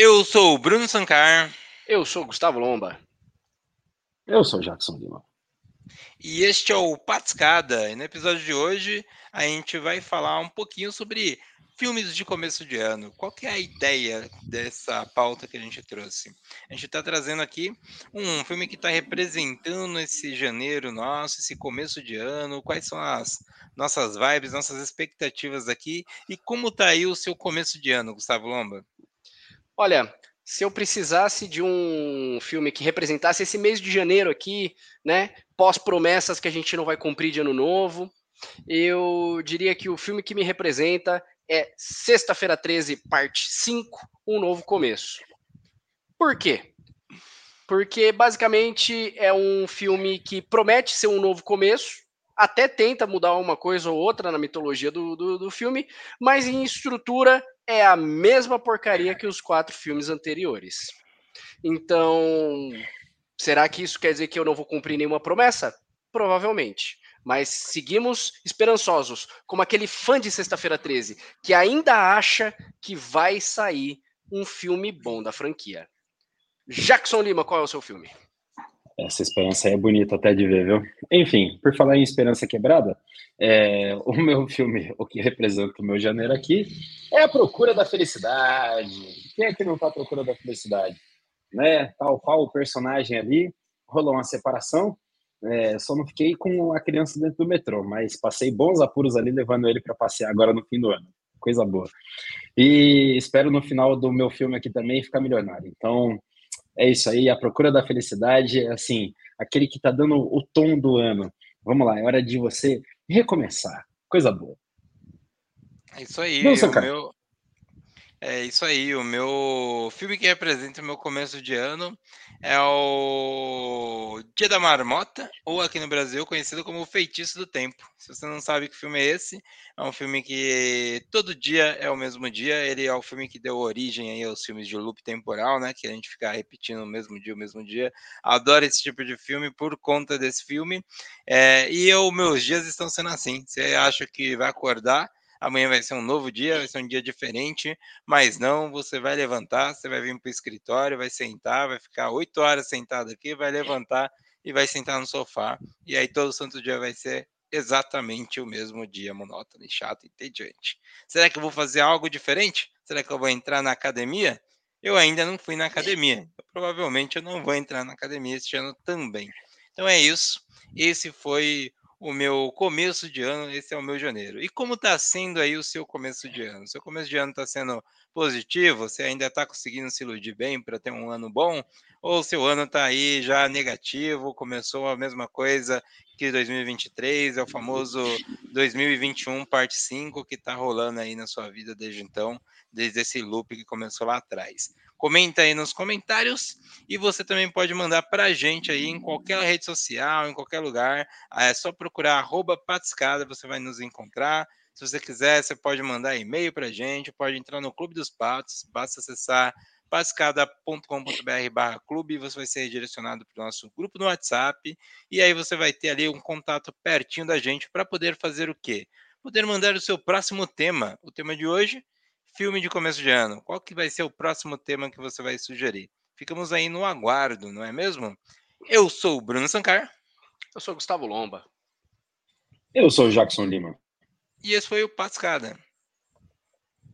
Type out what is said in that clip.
Eu sou o Bruno Sancar. Eu sou o Gustavo Lomba. Eu sou o Jackson Lima. E este é o Patscada. E no episódio de hoje a gente vai falar um pouquinho sobre filmes de começo de ano. Qual que é a ideia dessa pauta que a gente trouxe? A gente está trazendo aqui um filme que está representando esse janeiro nosso, esse começo de ano. Quais são as nossas vibes, nossas expectativas aqui e como está aí o seu começo de ano, Gustavo Lomba? Olha, se eu precisasse de um filme que representasse esse mês de janeiro aqui, né, pós-promessas que a gente não vai cumprir de ano novo, eu diria que o filme que me representa é Sexta-feira 13, parte 5, Um Novo Começo. Por quê? Porque basicamente é um filme que promete ser um novo começo, até tenta mudar uma coisa ou outra na mitologia do, do, do filme, mas em estrutura é a mesma porcaria que os quatro filmes anteriores. Então, será que isso quer dizer que eu não vou cumprir nenhuma promessa? Provavelmente. Mas seguimos esperançosos, como aquele fã de Sexta-feira 13, que ainda acha que vai sair um filme bom da franquia. Jackson Lima, qual é o seu filme? Essa esperança é bonita até de ver, viu? Enfim, por falar em esperança quebrada, é, o meu filme, o que representa o meu janeiro aqui, é a procura da felicidade. Quem é que não está à procura da felicidade? Né? Tal qual o personagem ali, rolou uma separação, é, só não fiquei com a criança dentro do metrô, mas passei bons apuros ali levando ele para passear agora no fim do ano. Coisa boa. E espero no final do meu filme aqui também ficar milionário. Então, é isso aí, a procura da felicidade, assim, aquele que está dando o tom do ano. Vamos lá, é hora de você recomeçar. Coisa boa. É isso aí, o meu... É isso aí, o meu filme que representa o meu começo de ano é o Dia da Marmota, ou aqui no Brasil conhecido como O Feitiço do Tempo. Se você não sabe que filme é esse, é um filme que todo dia é o mesmo dia. Ele é o filme que deu origem aí aos filmes de loop temporal, né? Que a gente fica repetindo o mesmo dia, o mesmo dia. Adoro esse tipo de filme por conta desse filme. É, e eu, meus dias estão sendo assim. Você acha que vai acordar? Amanhã vai ser um novo dia, vai ser um dia diferente, mas não, você vai levantar, você vai vir para o escritório, vai sentar, vai ficar oito horas sentado aqui, vai levantar e vai sentar no sofá, e aí todo santo dia vai ser exatamente o mesmo dia monótono e chato e entediante. Será que eu vou fazer algo diferente? Será que eu vou entrar na academia? Eu ainda não fui na academia. provavelmente eu não vou entrar na academia este ano também. Então é isso. Esse foi o meu começo de ano, esse é o meu janeiro. E como está sendo aí o seu começo de ano? Seu começo de ano está sendo positivo? Você ainda está conseguindo se iludir bem para ter um ano bom? Ou seu ano está aí já negativo, começou a mesma coisa que 2023, é o famoso 2021 parte 5 que está rolando aí na sua vida desde então, desde esse loop que começou lá atrás. Comenta aí nos comentários e você também pode mandar para a gente aí em qualquer rede social, em qualquer lugar. Ah, é só procurar arroba patiscada, você vai nos encontrar. Se você quiser, você pode mandar e-mail para a gente, pode entrar no Clube dos Patos, basta acessar patiscada.com.br barra clube e você vai ser redirecionado para o nosso grupo no WhatsApp e aí você vai ter ali um contato pertinho da gente para poder fazer o quê? Poder mandar o seu próximo tema. O tema de hoje filme de começo de ano. Qual que vai ser o próximo tema que você vai sugerir? Ficamos aí no aguardo, não é mesmo? Eu sou o Bruno Sancar. Eu sou o Gustavo Lomba. Eu sou o Jackson Lima. E esse foi o Pascada.